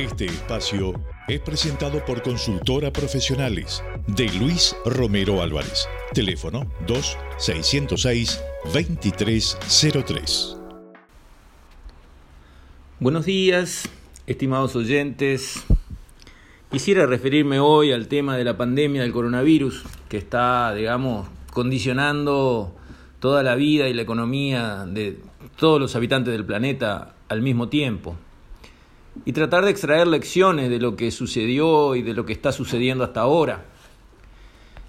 Este espacio es presentado por Consultora Profesionales de Luis Romero Álvarez. Teléfono 2-606-2303. Buenos días, estimados oyentes. Quisiera referirme hoy al tema de la pandemia del coronavirus, que está, digamos, condicionando toda la vida y la economía de todos los habitantes del planeta al mismo tiempo y tratar de extraer lecciones de lo que sucedió y de lo que está sucediendo hasta ahora.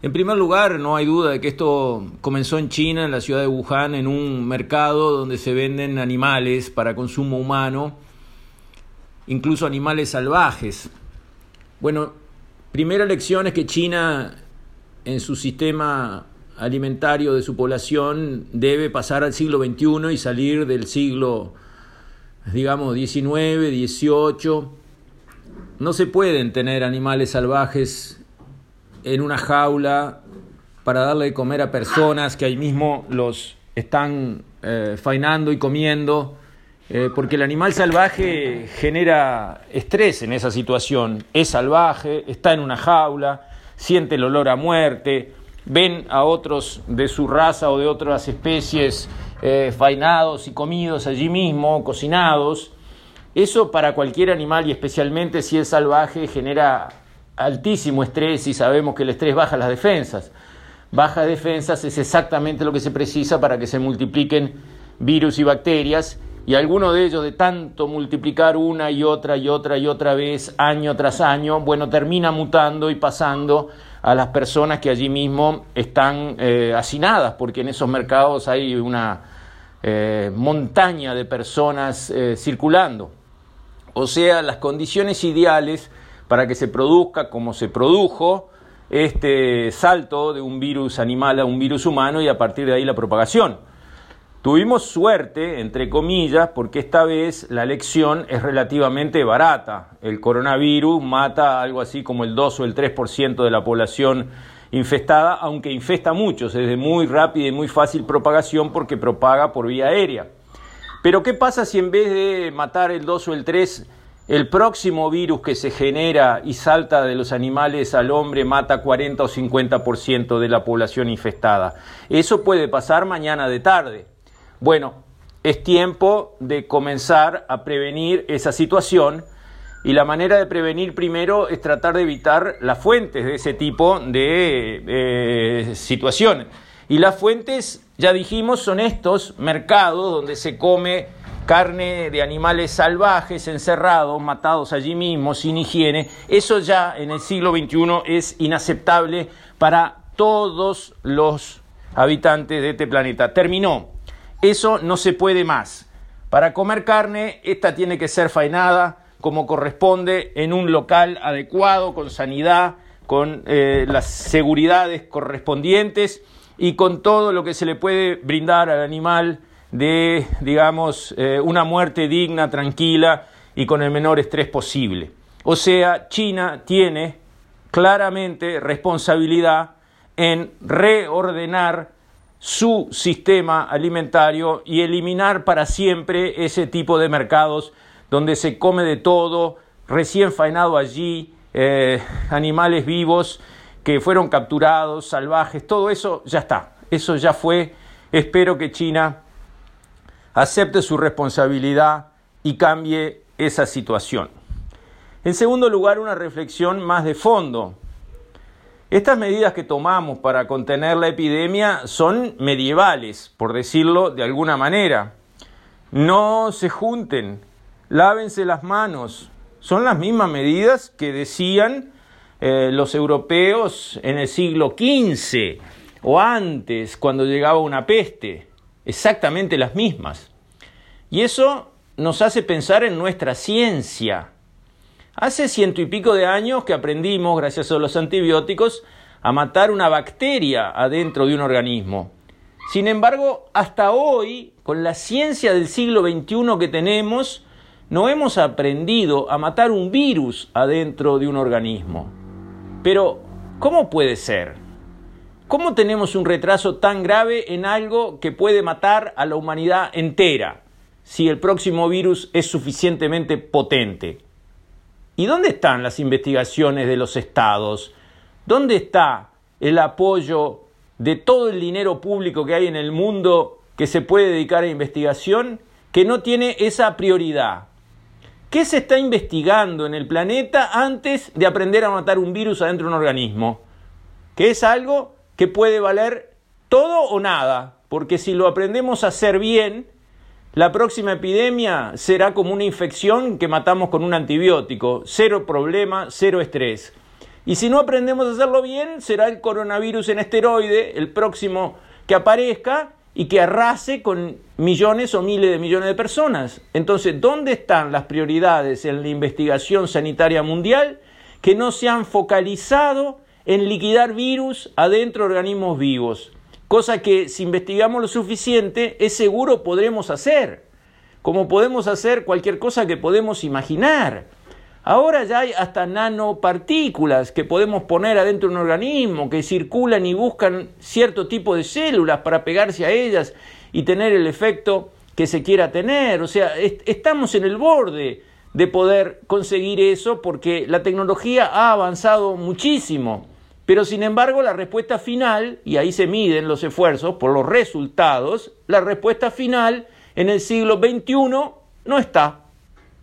En primer lugar, no hay duda de que esto comenzó en China, en la ciudad de Wuhan, en un mercado donde se venden animales para consumo humano, incluso animales salvajes. Bueno, primera lección es que China, en su sistema alimentario de su población, debe pasar al siglo XXI y salir del siglo digamos 19, 18, no se pueden tener animales salvajes en una jaula para darle de comer a personas que ahí mismo los están eh, fainando y comiendo, eh, porque el animal salvaje genera estrés en esa situación. Es salvaje, está en una jaula, siente el olor a muerte, ven a otros de su raza o de otras especies eh, fainados y comidos allí mismo, cocinados. Eso para cualquier animal y especialmente si es salvaje genera altísimo estrés y sabemos que el estrés baja las defensas. Baja defensas es exactamente lo que se precisa para que se multipliquen virus y bacterias y alguno de ellos de tanto multiplicar una y otra y otra y otra vez año tras año, bueno, termina mutando y pasando a las personas que allí mismo están eh, hacinadas, porque en esos mercados hay una eh, montaña de personas eh, circulando. O sea, las condiciones ideales para que se produzca como se produjo este salto de un virus animal a un virus humano y a partir de ahí la propagación. Tuvimos suerte, entre comillas, porque esta vez la lección es relativamente barata. El coronavirus mata algo así como el 2 o el 3% de la población infestada, aunque infesta muchos, es de muy rápida y muy fácil propagación porque propaga por vía aérea. Pero ¿qué pasa si en vez de matar el 2 o el 3, el próximo virus que se genera y salta de los animales al hombre mata 40 o 50% de la población infestada? Eso puede pasar mañana de tarde. Bueno, es tiempo de comenzar a prevenir esa situación y la manera de prevenir primero es tratar de evitar las fuentes de ese tipo de eh, situaciones. Y las fuentes, ya dijimos, son estos mercados donde se come carne de animales salvajes, encerrados, matados allí mismo, sin higiene. Eso ya en el siglo XXI es inaceptable para todos los habitantes de este planeta. Terminó. Eso no se puede más. Para comer carne, esta tiene que ser faenada como corresponde en un local adecuado, con sanidad, con eh, las seguridades correspondientes y con todo lo que se le puede brindar al animal de, digamos, eh, una muerte digna, tranquila y con el menor estrés posible. O sea, China tiene claramente responsabilidad en reordenar su sistema alimentario y eliminar para siempre ese tipo de mercados donde se come de todo, recién faenado allí, eh, animales vivos que fueron capturados, salvajes, todo eso ya está, eso ya fue. Espero que China acepte su responsabilidad y cambie esa situación. En segundo lugar, una reflexión más de fondo estas medidas que tomamos para contener la epidemia son medievales, por decirlo de alguna manera. No se junten, lávense las manos. Son las mismas medidas que decían eh, los europeos en el siglo XV o antes, cuando llegaba una peste. Exactamente las mismas. Y eso nos hace pensar en nuestra ciencia Hace ciento y pico de años que aprendimos, gracias a los antibióticos, a matar una bacteria adentro de un organismo. Sin embargo, hasta hoy, con la ciencia del siglo XXI que tenemos, no hemos aprendido a matar un virus adentro de un organismo. Pero, ¿cómo puede ser? ¿Cómo tenemos un retraso tan grave en algo que puede matar a la humanidad entera si el próximo virus es suficientemente potente? ¿Y dónde están las investigaciones de los estados? ¿Dónde está el apoyo de todo el dinero público que hay en el mundo que se puede dedicar a investigación que no tiene esa prioridad? ¿Qué se está investigando en el planeta antes de aprender a matar un virus adentro de un organismo? Que es algo que puede valer todo o nada, porque si lo aprendemos a hacer bien, la próxima epidemia será como una infección que matamos con un antibiótico, cero problema, cero estrés. Y si no aprendemos a hacerlo bien, será el coronavirus en esteroide, el próximo que aparezca, y que arrase con millones o miles de millones de personas. Entonces, ¿dónde están las prioridades en la investigación sanitaria mundial que no se han focalizado en liquidar virus adentro de organismos vivos? Cosa que si investigamos lo suficiente es seguro podremos hacer, como podemos hacer cualquier cosa que podemos imaginar. Ahora ya hay hasta nanopartículas que podemos poner adentro de un organismo, que circulan y buscan cierto tipo de células para pegarse a ellas y tener el efecto que se quiera tener. O sea, estamos en el borde de poder conseguir eso porque la tecnología ha avanzado muchísimo. Pero sin embargo, la respuesta final, y ahí se miden los esfuerzos por los resultados, la respuesta final en el siglo XXI no está.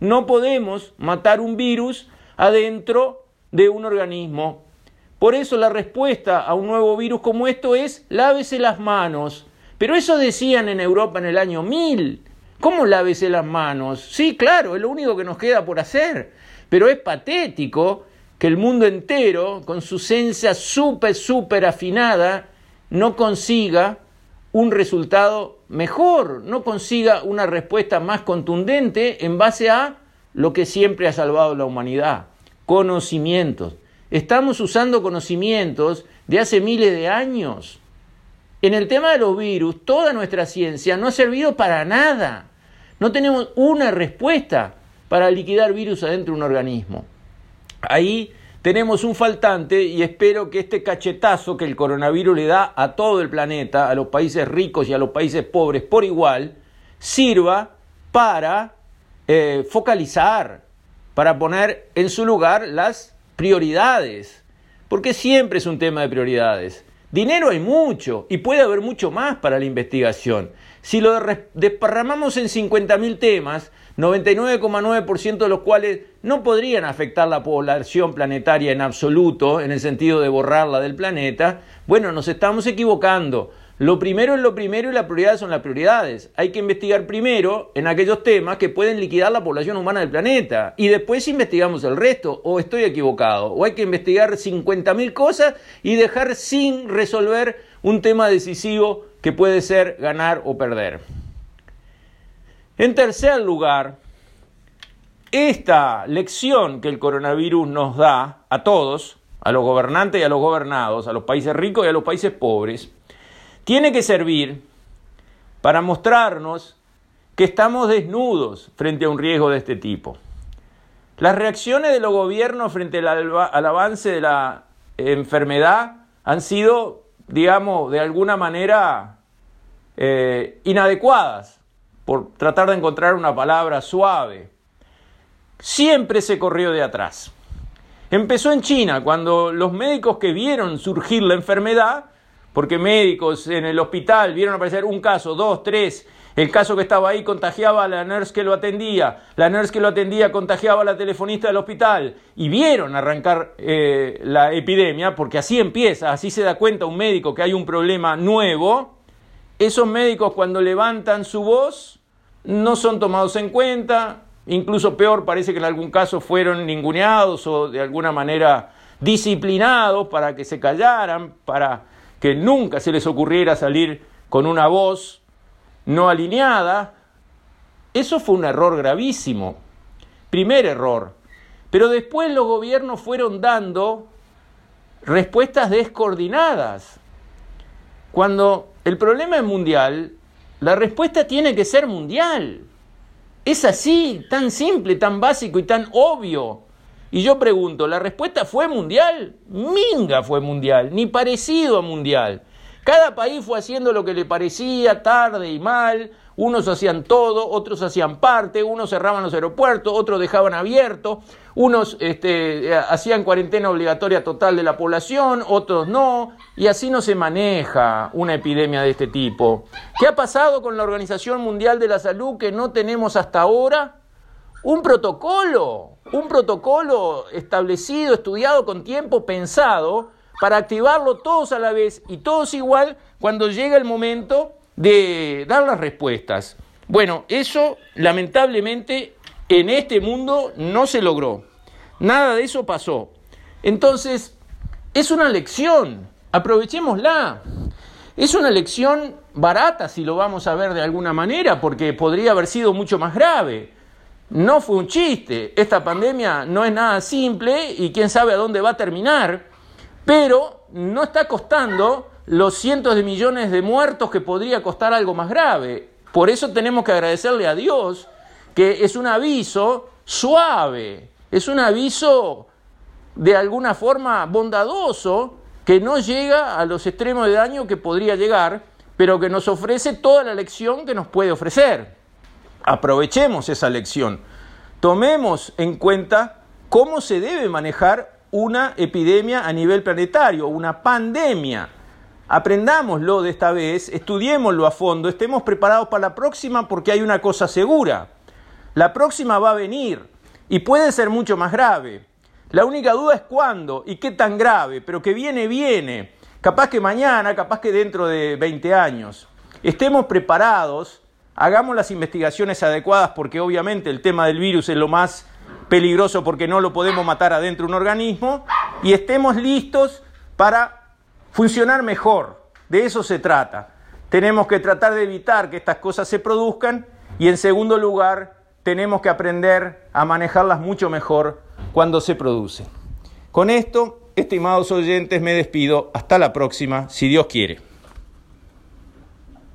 No podemos matar un virus adentro de un organismo. Por eso la respuesta a un nuevo virus como esto es lávese las manos. Pero eso decían en Europa en el año 1000. ¿Cómo lávese las manos? Sí, claro, es lo único que nos queda por hacer. Pero es patético que el mundo entero, con su ciencia súper, súper afinada, no consiga un resultado mejor, no consiga una respuesta más contundente en base a lo que siempre ha salvado la humanidad, conocimientos. Estamos usando conocimientos de hace miles de años. En el tema de los virus, toda nuestra ciencia no ha servido para nada. No tenemos una respuesta para liquidar virus adentro de un organismo. Ahí tenemos un faltante y espero que este cachetazo que el coronavirus le da a todo el planeta, a los países ricos y a los países pobres por igual, sirva para eh, focalizar, para poner en su lugar las prioridades, porque siempre es un tema de prioridades. Dinero hay mucho y puede haber mucho más para la investigación. Si lo desparramamos en 50.000 temas, 99,9% de los cuales no podrían afectar la población planetaria en absoluto, en el sentido de borrarla del planeta, bueno, nos estamos equivocando. Lo primero es lo primero y las prioridades son las prioridades. Hay que investigar primero en aquellos temas que pueden liquidar la población humana del planeta y después investigamos el resto, o estoy equivocado, o hay que investigar 50.000 cosas y dejar sin resolver un tema decisivo que puede ser ganar o perder. En tercer lugar, esta lección que el coronavirus nos da a todos, a los gobernantes y a los gobernados, a los países ricos y a los países pobres, tiene que servir para mostrarnos que estamos desnudos frente a un riesgo de este tipo. Las reacciones de los gobiernos frente al, avance de la enfermedad han sido, digamos, de alguna manera eh, inadecuadas por tratar de encontrar una palabra suave. Siempre se corrió de atrás. Empezó en China, cuando los médicos que vieron surgir la enfermedad, porque médicos en el hospital vieron aparecer un caso, dos, tres, el caso que estaba ahí contagiaba a la nurse que lo atendía, la nurse que lo atendía contagiaba a la telefonista del hospital, y vieron arrancar eh, la epidemia, porque así empieza, así se da cuenta un médico que hay un problema nuevo, esos médicos cuando levantan su voz no son tomados en cuenta, incluso peor parece que en algún caso fueron ninguneados o de alguna manera disciplinados para que se callaran, para que nunca se les ocurriera salir con una voz no alineada. Eso fue un error gravísimo, primer error. Pero después los gobiernos fueron dando respuestas descoordinadas. Cuando el problema es mundial, la respuesta tiene que ser mundial. Es así, tan simple, tan básico y tan obvio. Y yo pregunto, ¿la respuesta fue mundial? Minga fue mundial, ni parecido a mundial. Cada país fue haciendo lo que le parecía, tarde y mal. Unos hacían todo, otros hacían parte, unos cerraban los aeropuertos, otros dejaban abiertos, unos este, hacían cuarentena obligatoria total de la población, otros no, y así no se maneja una epidemia de este tipo. ¿Qué ha pasado con la Organización Mundial de la Salud que no tenemos hasta ahora? Un protocolo, un protocolo establecido, estudiado con tiempo, pensado, para activarlo todos a la vez y todos igual cuando llega el momento de dar las respuestas. Bueno, eso lamentablemente en este mundo no se logró. Nada de eso pasó. Entonces, es una lección, aprovechémosla. Es una lección barata si lo vamos a ver de alguna manera, porque podría haber sido mucho más grave. No fue un chiste, esta pandemia no es nada simple y quién sabe a dónde va a terminar, pero no está costando los cientos de millones de muertos que podría costar algo más grave. Por eso tenemos que agradecerle a Dios que es un aviso suave, es un aviso de alguna forma bondadoso que no llega a los extremos de daño que podría llegar, pero que nos ofrece toda la lección que nos puede ofrecer. Aprovechemos esa lección, tomemos en cuenta cómo se debe manejar una epidemia a nivel planetario, una pandemia. Aprendámoslo de esta vez, estudiémoslo a fondo, estemos preparados para la próxima porque hay una cosa segura. La próxima va a venir y puede ser mucho más grave. La única duda es cuándo y qué tan grave, pero que viene, viene. Capaz que mañana, capaz que dentro de 20 años. Estemos preparados, hagamos las investigaciones adecuadas porque obviamente el tema del virus es lo más peligroso porque no lo podemos matar adentro de un organismo y estemos listos para funcionar mejor. De eso se trata. Tenemos que tratar de evitar que estas cosas se produzcan y en segundo lugar tenemos que aprender a manejarlas mucho mejor cuando se producen. Con esto, estimados oyentes, me despido. Hasta la próxima, si Dios quiere.